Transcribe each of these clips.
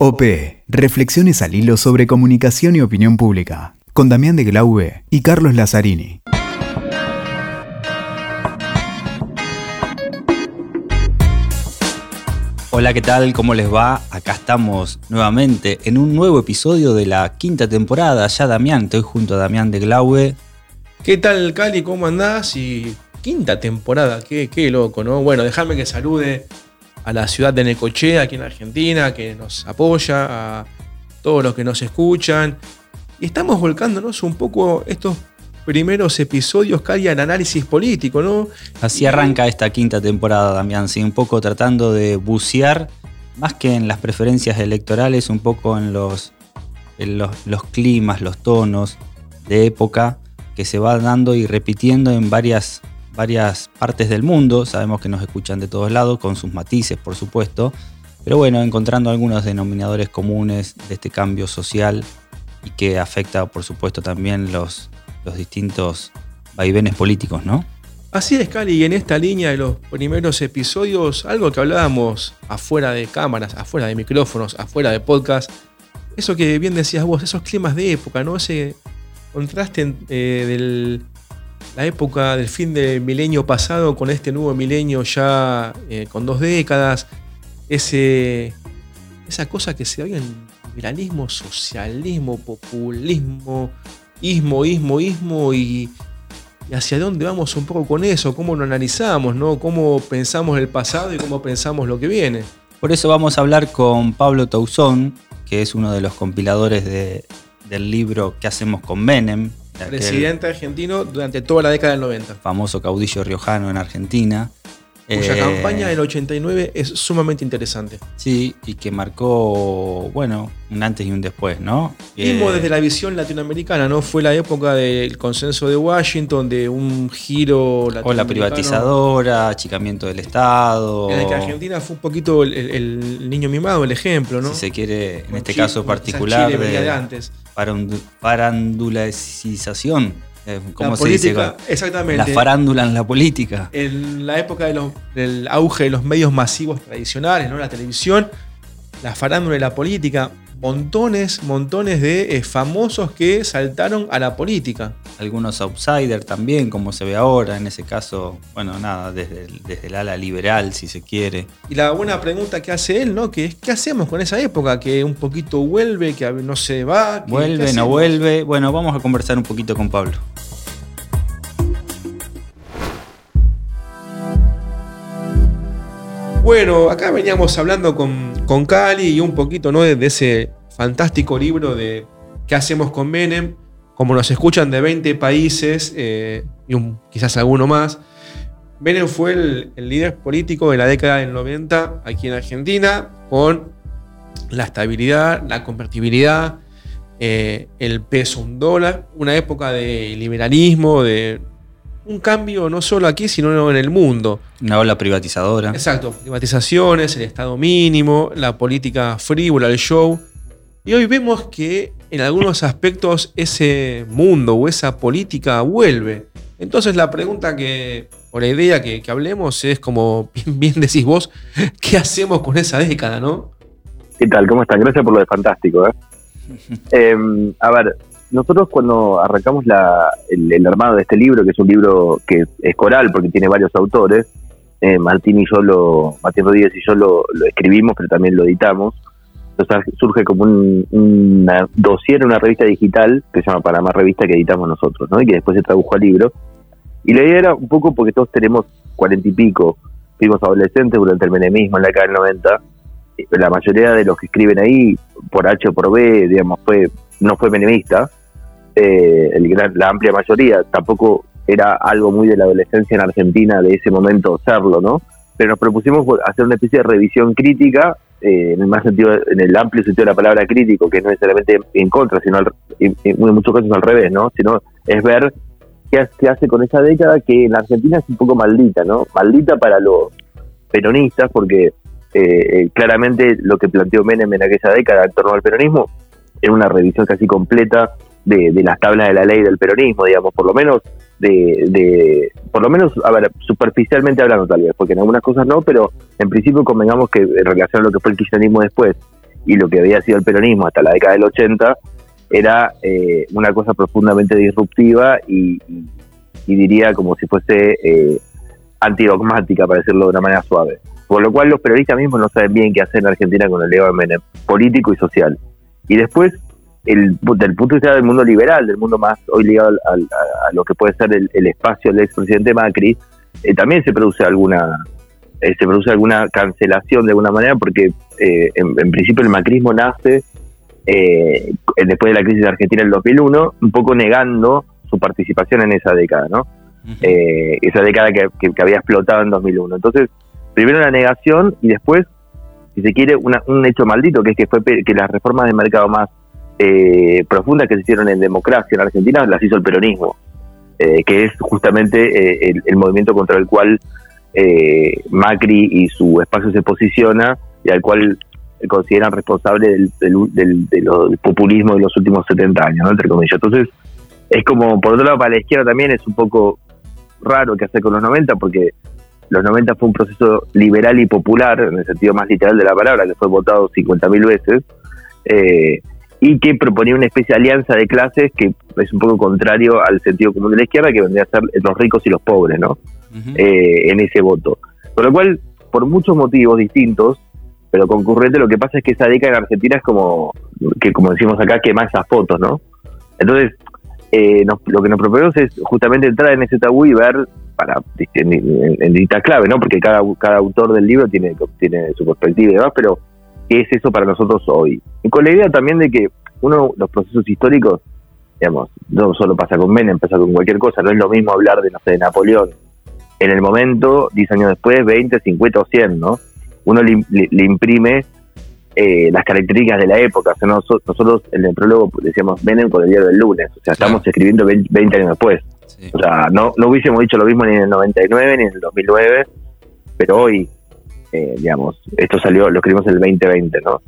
OP. Reflexiones al hilo sobre comunicación y opinión pública. Con Damián de Glaube y Carlos Lazzarini. Hola, ¿qué tal? ¿Cómo les va? Acá estamos nuevamente en un nuevo episodio de la quinta temporada. Ya Damián, estoy junto a Damián de Glaube. ¿Qué tal, Cali? ¿Cómo andás? Y quinta temporada, qué, qué loco, ¿no? Bueno, déjame que salude a la ciudad de Necochea, aquí en Argentina, que nos apoya, a todos los que nos escuchan. Y estamos volcándonos un poco estos primeros episodios que hay al análisis político, ¿no? Así arranca esta quinta temporada, Damián, sí, un poco tratando de bucear, más que en las preferencias electorales, un poco en los, en los, los climas, los tonos de época que se va dando y repitiendo en varias varias partes del mundo, sabemos que nos escuchan de todos lados, con sus matices por supuesto, pero bueno, encontrando algunos denominadores comunes de este cambio social y que afecta por supuesto también los, los distintos vaivenes políticos, ¿no? Así es, Cali, y en esta línea de los primeros episodios, algo que hablábamos afuera de cámaras, afuera de micrófonos, afuera de podcast, eso que bien decías vos, esos climas de época, ¿no? Ese contraste eh, del la época del fin del milenio pasado con este nuevo milenio ya eh, con dos décadas, ese, esa cosa que se ve en liberalismo, socialismo, populismo, ismo, ismo, ismo y, hacia dónde vamos un poco con eso, cómo lo analizamos, ¿no? cómo pensamos el pasado y cómo pensamos lo que viene. Por eso vamos a hablar con Pablo Tauzón, que es uno de los compiladores del libro ¿Qué hacemos con Menem? Presidente argentino durante toda la década del 90. Famoso caudillo riojano en Argentina. Cuya eh, campaña del 89 es sumamente interesante. Sí, y que marcó, bueno, un antes y un después, ¿no? Mismo desde la visión latinoamericana, ¿no? Fue la época del consenso de Washington, de un giro O la privatizadora, achicamiento del Estado. En el que Argentina fue un poquito el, niño mimado, el ejemplo, ¿no? Si se quiere, en este caso particular, de, de antes. Parandulización eh, ¿Cómo se dice? Exactamente. La farándula en la política. En la época del auge de los medios masivos tradicionales, ¿no? la televisión, la farándula y la política, montones, montones de eh, famosos que saltaron a la política. Algunos outsiders también, como se ve ahora, en ese caso, bueno, nada, desde el, desde el ala liberal, si se quiere. Y la buena pregunta que hace él, ¿no? Que es, ¿qué hacemos con esa época? Que un poquito vuelve, que no se va. vuelve, no vuelve. Bueno, vamos a conversar un poquito con Pablo. Bueno, acá veníamos hablando con, con Cali y un poquito ¿no? de, ese fantástico libro de ¿Qué hacemos con Menem? Como nos escuchan de 20 países eh, y quizás alguno más. Menem fue el, líder político de la década del 90 aquí en Argentina con la estabilidad, la convertibilidad, eh, el peso un dólar, una época de liberalismo, de un cambio no solo aquí, sino en el mundo. Una ola privatizadora. Exacto, privatizaciones, el Estado mínimo, la política frívola, el show. Y hoy vemos que en algunos aspectos ese mundo o esa política vuelve. Entonces la pregunta que, o la idea que, hablemos es como bien, decís vos, ¿qué hacemos con esa década, no? ¿Qué tal? ¿Cómo están? Gracias por lo de fantástico. ¿eh? Em, a ver, nosotros cuando arrancamos el, armado de este libro, que es un libro que es coral porque tiene varios autores, eh, Martín y yo lo, Martín Rodríguez y yo lo, escribimos, pero también lo editamos. Entonces surge como un, una dossier, una revista digital que se llama Panamá Revista que editamos nosotros, ¿no? Y que después se tradujo al libro. Y la idea era un poco porque todos tenemos cuarenta y pico, fuimos adolescentes durante el menemismo en la década del 90. La mayoría de los que escriben ahí, por H o por B, digamos, fue no fue menemista, eh, el la amplia mayoría, tampoco era algo muy de la adolescencia en Argentina de ese momento serlo, ¿no? Pero nos propusimos hacer una especie de revisión crítica, eh, en el más sentido, en el amplio sentido de la palabra crítico, que no necesariamente en contra, sino en, muchos casos al revés, ¿no? Sino es ver qué, hace con esa década que en Argentina es un poco maldita, ¿no? Maldita para los peronistas, porque eh, claramente lo que planteó Menem en aquella década en torno al peronismo era una revisión casi completa de, las tablas de la ley del peronismo, digamos, por lo menos de, de, por lo menos, a ver, superficialmente hablando tal vez, porque en algunas cosas no, pero en principio convengamos que en relación a lo que fue el kirchnerismo después y lo que había sido el peronismo hasta la década del 80 era eh, una cosa profundamente disruptiva y, diría como si fuese eh, antidogmática, para decirlo de una manera suave. Por lo cual los periodistas mismos no saben bien qué hacer en Argentina con el Menem, político y social. Y después, el, del punto de vista del mundo liberal, del mundo más hoy ligado a, lo que puede ser el, espacio del expresidente Macri, eh, también se produce alguna se produce alguna cancelación de alguna manera porque en, principio el macrismo nace eh, después de la crisis de Argentina del 2001, un poco negando su participación en esa década, ¿no? Eh, esa década que, había explotado en 2001. Entonces, primero la negación y después, si se quiere, un hecho maldito, que es que fue que las reformas de mercado más eh, profundas que se hicieron en democracia en Argentina las hizo el peronismo, eh, que es justamente el, movimiento contra el cual Macri y su espacio se posiciona y al cual consideran responsable del, populismo de los últimos 70 años, entre comillas. Entonces, es como, por otro lado, para la izquierda también es un poco raro que hacer con los 90, porque los 90 fue un proceso liberal y popular, en el sentido más literal de la palabra, que fue votado 50.000 veces, eh, y que proponía una especie de alianza de clases que es un poco contrario al sentido común de la izquierda, que vendría a ser los ricos y los pobres, ¿no? Eh, en ese voto. Por lo cual, por muchos motivos distintos, pero concurrente lo que pasa es que esa década en Argentina es como, que como decimos acá, quema esas fotos, ¿no? Entonces, eh, lo que nos proponemos es justamente entrar en ese tabú y ver para en, en, clave, ¿no? Porque cada, cada autor del libro tiene, tiene su perspectiva y demás, pero ¿qué es eso para nosotros hoy? Y con la idea también de que uno, los procesos históricos, digamos, no solo pasa con Menem, pasa con cualquier cosa, no es lo mismo hablar de, no sé, de Napoleón en el momento, 10 años después, 20, 50 o 100, ¿no? uno le, imprime eh, las características de la época. O sea, nosotros, en el prólogo decíamos Menem con el día del lunes, o sea, estamos escribiendo 20, años después. O sea, no, no hubiésemos dicho lo mismo ni en el 99 ni en el 2009, pero hoy, eh, digamos, esto salió, lo escribimos en el 2020, ¿no?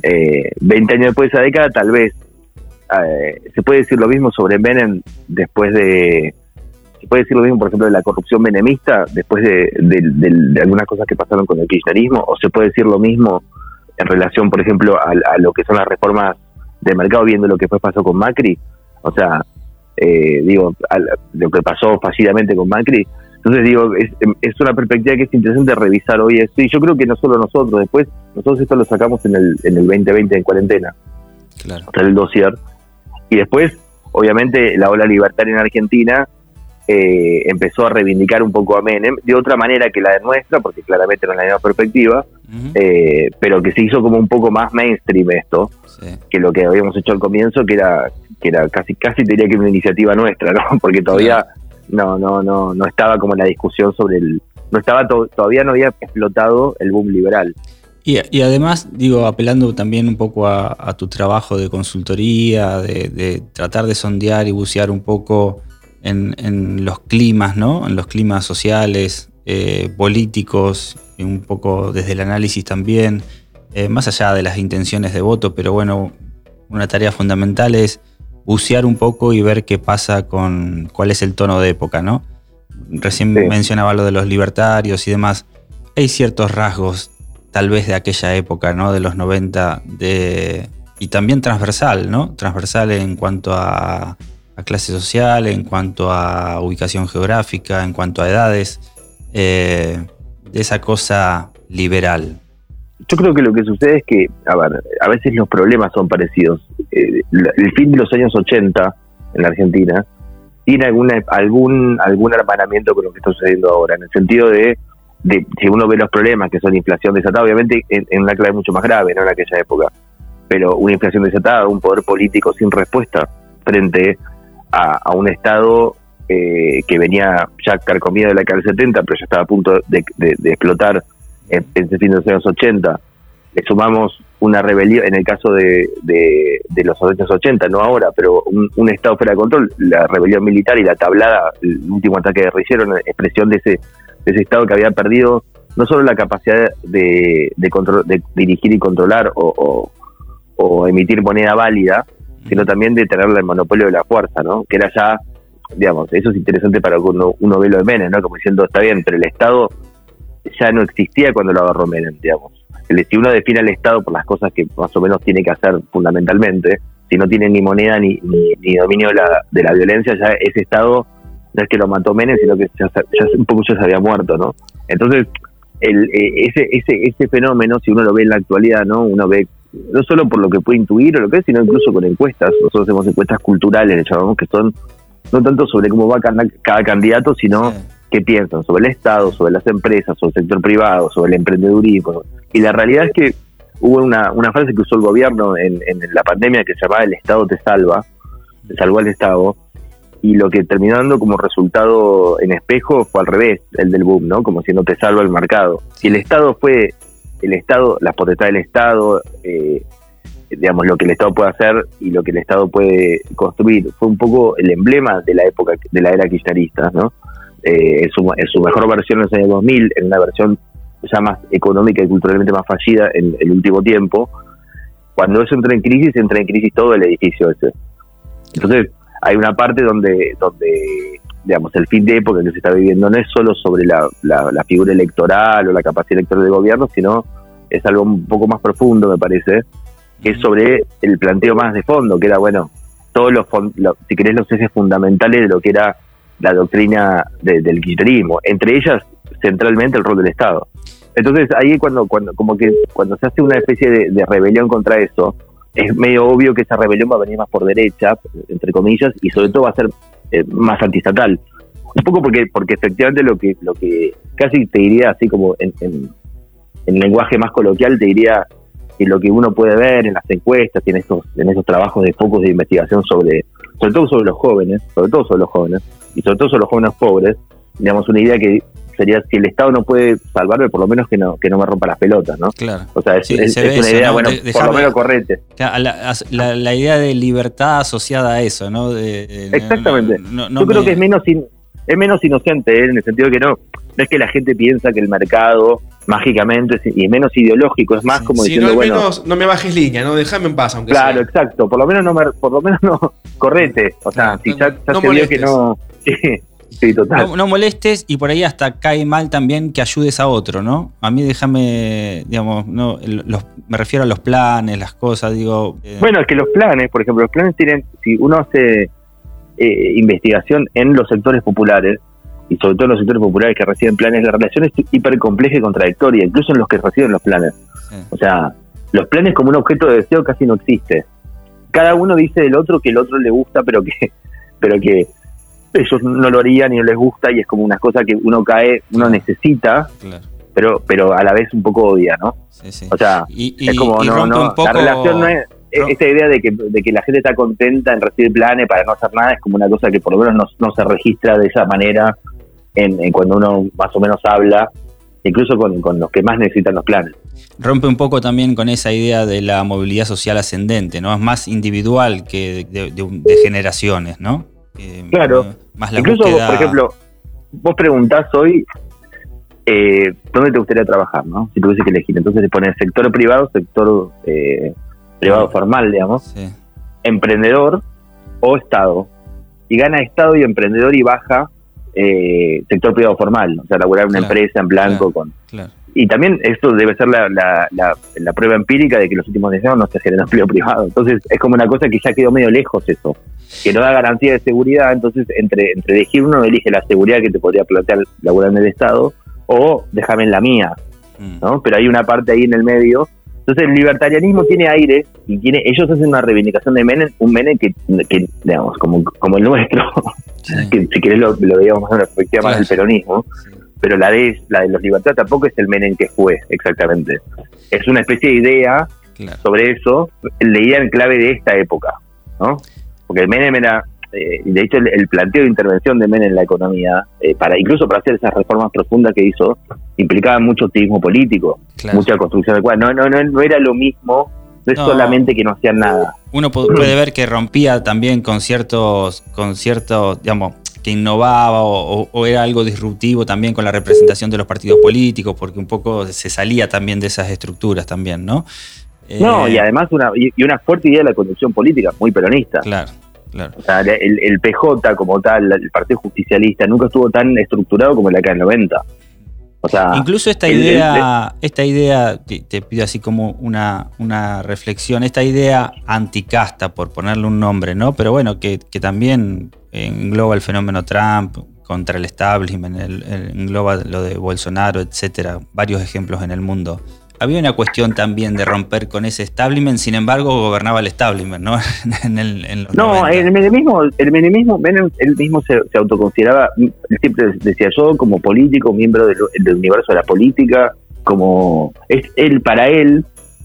20 eh, años después de esa década, tal vez se puede decir lo mismo sobre Menem después de se puede decir lo mismo, por ejemplo, de la corrupción menemista después de, algunas cosas que pasaron con el kirchnerismo, o se puede decir lo mismo en relación, por ejemplo, a, lo que son las reformas de mercado, viendo lo que fue pasó con Macri, o sea, eh, digo, lo que pasó fácilmente con Macri. Entonces, digo, es, una perspectiva que es interesante revisar hoy esto, y yo creo que no solo nosotros, después, nosotros esto lo sacamos en el, en el 2020 en cuarentena, claro. el dossier, y después, obviamente, la ola libertaria en Argentina eh, empezó a reivindicar un poco a Menem, de otra manera que la de nuestra, porque claramente no es la misma perspectiva, eh, pero que se hizo como un poco más mainstream esto, que lo que habíamos hecho al comienzo, que era que era casi casi diría que una iniciativa nuestra, ¿no? Porque todavía no no no no estaba como la discusión sobre el no estaba todavía no había explotado el boom liberal. Y, además, digo, apelando también un poco a, tu trabajo de consultoría, de, de, tratar de sondear y bucear un poco en, los climas, ¿no? En los climas sociales, eh, políticos, y un poco desde el análisis también, eh, más allá de las intenciones de voto, pero bueno, una tarea fundamental es bucear un poco y ver qué pasa con cuál es el tono de época, ¿no? Recién mencionaba lo de los libertarios y demás. Hay ciertos rasgos, tal vez de aquella época, ¿no? De los 90, de, y también transversal, ¿no? Transversal en cuanto a a clase social, en cuanto a ubicación geográfica, en cuanto a edades, eh, de esa cosa liberal. Yo creo que lo que sucede es que, a ver, a veces los problemas son parecidos. Eh, el fin de los años 80 en la Argentina tiene alguna, algún, algún hermanamiento con lo que está sucediendo ahora, en el sentido de, de si uno ve los problemas que son inflación desatada, obviamente en, en una clave mucho más grave, ¿no? En aquella época, pero una inflación desatada, un poder político sin respuesta frente a, un Estado eh, que venía ya carcomido de la década del 70, pero ya estaba a punto de, explotar en, ese fin de los años 80. Le sumamos una rebelión, en el caso de, los años 80, no ahora, pero un, Estado fuera de control, la rebelión militar y la tablada, el último ataque de hicieron expresión de ese, ese Estado que había perdido no solo la capacidad de, de dirigir y controlar o, o emitir moneda válida, sino también de tener el monopolio de la fuerza, ¿no? Que era ya, digamos, eso es interesante para uno, uno ve lo de Menem, ¿no? Como diciendo, está bien, pero el Estado ya no existía cuando lo agarró Menem, digamos. Si uno define al Estado por las cosas que más o menos tiene que hacer fundamentalmente, si no tiene ni moneda ni, ni, dominio de la, de la violencia, ya ese Estado no es que lo mató Menem, sino que ya, un poco ya se había muerto, ¿no? Entonces, el, eh, ese, ese, ese fenómeno, si uno lo ve en la actualidad, ¿no? Uno ve no solo por lo que puede intuir o lo que es, sino incluso con encuestas. Nosotros hacemos encuestas culturales, le que son no tanto sobre cómo va cada, candidato, sino qué piensan sobre el Estado, sobre las empresas, sobre el sector privado, sobre el emprendedurismo. Y la realidad es que hubo una, una frase que usó el gobierno en, en la pandemia que se llamaba el Estado te salva, te salvó al Estado, y lo que terminó dando como resultado en espejo fue al revés, el del boom, ¿no? Como si no te salva el mercado. Si el Estado fue el Estado, la potestad del Estado, eh, digamos, lo que el Estado puede hacer y lo que el Estado puede construir. Fue un poco el emblema de la época, de la era kirchnerista, ¿no? Eh, en, su, mejor versión en los años 2000, en una versión ya más económica y culturalmente más fallida en el último tiempo. Cuando eso entra en crisis, entra en crisis todo el edificio ese. Entonces, hay una parte donde, donde digamos, el fin de época que se está viviendo no es solo sobre la, la, figura electoral o la capacidad electoral del gobierno, sino es algo un poco más profundo, me parece, que es sobre el planteo más de fondo, que era, bueno, todos los, si querés, los ejes fundamentales de lo que era la doctrina del kirchnerismo, entre ellas, centralmente, el rol del Estado. Entonces, ahí cuando, cuando, como que cuando se hace una especie de rebelión contra eso, es medio obvio que esa rebelión va a venir más por derecha, entre comillas, y sobre todo va a ser eh, más antiestatal. Un poco porque porque efectivamente lo que lo que casi te diría así como en, en, lenguaje más coloquial te diría que lo que uno puede ver en las encuestas y en esos en esos trabajos de focos de investigación sobre sobre todo sobre los jóvenes, sobre todo sobre los jóvenes y sobre todo sobre los jóvenes pobres, digamos una idea que sería si el Estado no puede salvarme, por lo menos que no que no me rompa las pelotas, ¿no? Claro. O sea, es, una idea, bueno, por lo menos corriente. La, idea de libertad asociada a eso, ¿no? Exactamente. Yo creo que es menos es menos inocente, ¿eh? en el sentido que no, no es que la gente piensa que el mercado mágicamente y es menos ideológico, es más como diciendo, no, bueno, menos, no me bajes línea, no déjame en paz, aunque Claro, exacto, por lo menos no me, por lo menos no correte, o sea, si ya, ya se vio que no No, molestes y por ahí hasta cae mal también que ayudes a otro, ¿no? A mí déjame, digamos, no, me refiero a los planes, las cosas, digo. Eh. Bueno, es que los planes, por ejemplo, los planes tienen, si uno hace eh, investigación en los sectores populares, y sobre todo en los sectores populares que reciben planes, la relación es hiper compleja y contradictoria, incluso en los que reciben los planes. O sea, los planes como un objeto de deseo casi no existe. Cada uno dice del otro que el otro le gusta, pero que, pero que ellos no lo harían y no les gusta y es como una cosa que uno cae, uno necesita, pero pero a la vez un poco odia, ¿no? O sea, es como, no, no, la relación no es, esta idea de que, de que la gente está contenta en recibir planes para no hacer nada es como una cosa que por lo menos no, se registra de esa manera en, cuando uno más o menos habla, incluso con, con los que más necesitan los planes rompe un poco también con esa idea de la movilidad social ascendente, ¿no? Es más individual que de, de generaciones, ¿no? Claro. Incluso, por ejemplo, vos preguntás hoy eh, dónde te gustaría trabajar, ¿no? Si tuviese que elegir. Entonces te pones sector privado, sector eh, privado formal, digamos, emprendedor o Estado. Y gana Estado y emprendedor y baja eh, sector privado formal, o sea, laburar una empresa en blanco con... Y también esto debe ser la, la, prueba empírica de que los últimos 10 años no se genera empleo privado. Entonces es como una cosa que ya quedó medio lejos eso que no da garantía de seguridad, entonces entre, entre elegir uno elige la seguridad que te podría plantear laburar en el Estado o déjame en la mía, mm. ¿no? Pero hay una parte ahí en el medio. Entonces el libertarianismo tiene aire y tiene ellos hacen una reivindicación de Menem, un Menem que, digamos, como, como el nuestro, que si querés lo, lo veíamos más en una perspectiva más del peronismo, pero la de, la de los libertarios tampoco es el Menem que fue exactamente. Es una especie de idea sobre eso, leída en clave de esta época, ¿no? porque Menem era, eh, de hecho el, planteo de intervención de Menem en la economía, eh, para incluso para hacer esas reformas profundas que hizo, implicaba mucho activismo político, mucha construcción de cual no, no, no, no era lo mismo, no es solamente que no hacían nada. Uno puede ver que rompía también con ciertos, con ciertos, digamos, que innovaba o, era algo disruptivo también con la representación de los partidos políticos, porque un poco se salía también de esas estructuras también, ¿no? No, y eh, además una, y una fuerte idea de la conducción política, muy peronista. Claro, claro. O sea, el, PJ como tal, el Partido Justicialista, nunca estuvo tan estructurado como la década del 90. O sea, Incluso esta el- idea, esta idea, te, te pido así como una, una reflexión, esta idea anticasta, por ponerle un nombre, ¿no? Pero bueno, que, que también engloba el fenómeno Trump contra el establishment, el- el- engloba lo de Bolsonaro, etcétera, varios ejemplos en el mundo. Había una cuestión también de romper con ese establishment, sin embargo, gobernaba el establishment, ¿no? en, el, en los No, 90. el menemismo, el menemismo, Menem, él mismo se, se autoconsideraba, él siempre decía yo como político, miembro del, del universo de la política, como es él para él,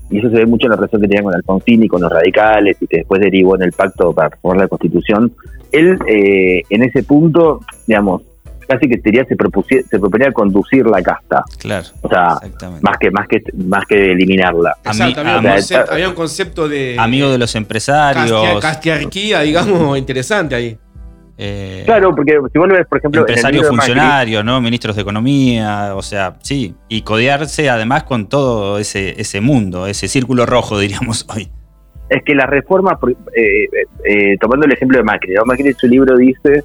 y eso se ve mucho en la relación que tenía con Alfonsín y con los radicales, y que después derivó en el pacto para reformar la constitución, él eh, en ese punto, digamos, casi que diría se, se proponía conducir la casta, Claro, o sea, más que, más que, más que eliminarla. Exacto, había, un concepto, había un concepto de Amigo de los empresarios. castia- castiarquía, digamos, interesante ahí. Eh, Claro, porque si vos lo ves, por ejemplo, empresarios funcionarios, ¿no? Ministros de economía, o sea, sí. Y codearse además con todo ese, ese mundo, ese círculo rojo, diríamos hoy. es que las reformas, por- eh, eh, tomando el ejemplo de Macri, ¿no? Macri en su libro dice,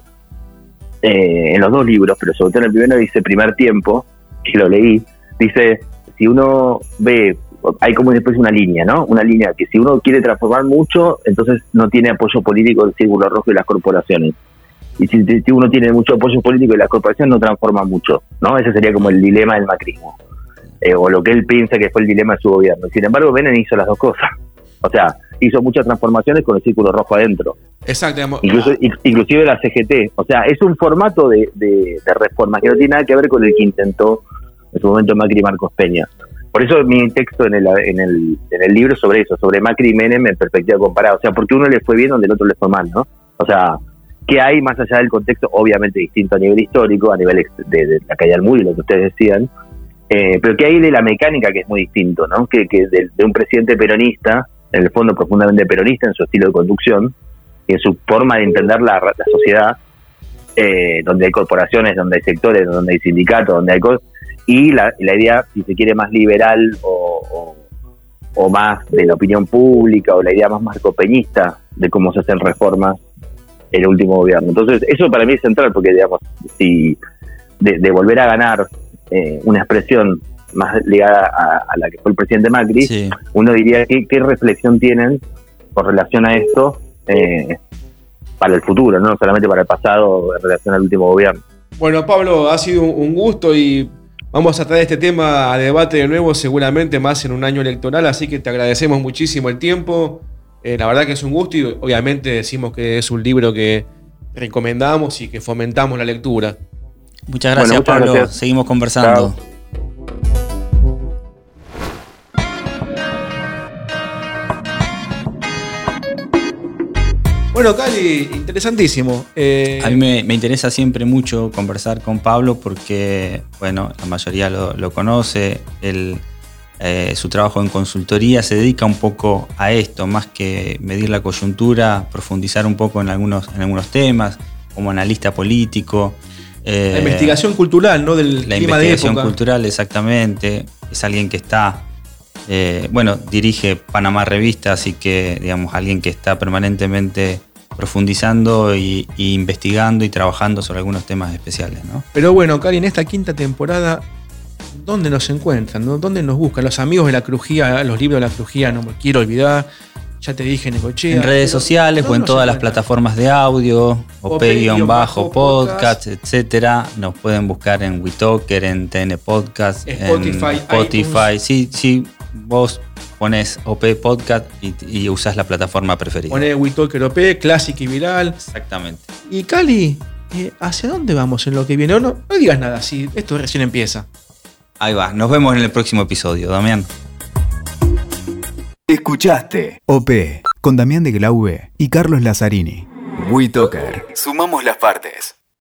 eh, en los dos libros, pero sobre todo en el primero dice primer tiempo, que lo leí, dice, si uno ve, hay como después una línea, ¿no? Una línea que si uno quiere transformar mucho, entonces no tiene apoyo político del círculo rojo y las corporaciones. Y si, si uno tiene mucho apoyo político y las corporaciones no transforma mucho, ¿no? Ese sería como el dilema del macrismo. Eh, o lo que él piensa que fue el dilema de su gobierno. Sin embargo, Menem hizo las dos cosas. O sea, hizo muchas transformaciones con el círculo rojo adentro. Exacto. Incluso, in- inclusive la CGT. O sea, es un formato de, de, de reforma que no tiene nada que ver con el que intentó en su momento Macri y Marcos Peña. Por eso mi texto en el, en el, en el libro sobre eso, sobre Macri y Menem en perspectiva comparada. O sea, porque uno le fue bien donde el otro le fue mal, ¿no? O sea, ¿qué hay más allá del contexto? Obviamente distinto a nivel histórico, a nivel de, la calle Almuri, lo que ustedes decían. Eh, pero ¿qué hay de la mecánica que es muy distinto, ¿no? Que, que de, de un presidente peronista, en el fondo profundamente peronista en su estilo de conducción, y en su forma de entender la, la sociedad, eh, donde hay corporaciones, donde hay sectores, donde hay sindicatos, donde hay cosas, y la, la idea, si se quiere, más liberal o, o- o más de la opinión pública, o la idea más marcopeñista de cómo se hacen reformas el último gobierno. Entonces, eso para mí es central, porque, digamos, si de, de volver a ganar eh, una expresión más ligada a, a la que fue el presidente Macri, Sí. uno diría ¿qué, qué reflexión tienen con relación a esto eh, para el futuro, no solamente para el pasado en relación al último gobierno. Bueno, Pablo, ha sido un- un gusto y vamos a traer este tema a debate de nuevo, seguramente más en un año electoral, así que te agradecemos muchísimo el tiempo. Eh, la verdad que es un gusto y obviamente decimos que es un libro que recomendamos y que fomentamos la lectura. Muchas gracias, Bueno, muchas Pablo. gracias. Seguimos conversando. Chao. Bueno, Cali, interesantísimo. Eh, A mí me, me interesa siempre mucho conversar con Pablo porque, bueno, la mayoría lo, lo conoce. Él, eh, su trabajo en consultoría se dedica un poco a esto, más que medir la coyuntura, profundizar un poco en algunos, en algunos temas, como analista político. eh, la investigación cultural, ¿no? Del la clima de investigación época. cultural, exactamente. Es alguien que está, eh, bueno, dirige Panamá Revista, así que, digamos, alguien que está permanentemente profundizando y, y investigando y trabajando sobre algunos temas especiales, ¿no? Pero bueno, Cali, en esta quinta temporada, ¿dónde nos encuentran? ¿Dónde nos buscan? Los amigos de la crujía, los libros de la crujía, no me quiero olvidar. Ya te dije, Necochea. En redes pero sociales o ¿dónde en todas las plataformas de audio, OP-podcast, OP-podcast, etcétera. Nos pueden buscar en WeTalker, en TN Podcast, Spotify, en Spotify. Sí, sí, vos pones OP Podcast y, y usás la plataforma preferida. Poné WeTalker OP, Classic y Viral. Exactamente. Y Cali, eh, ¿hacia dónde vamos en lo que viene? No, no, no digas nada, si esto recién empieza. Ahí va. Nos vemos en el próximo episodio, Damián. Escuchaste OP con Damián de Glaube y Carlos Lazzarini. WeToker. Sumamos las partes.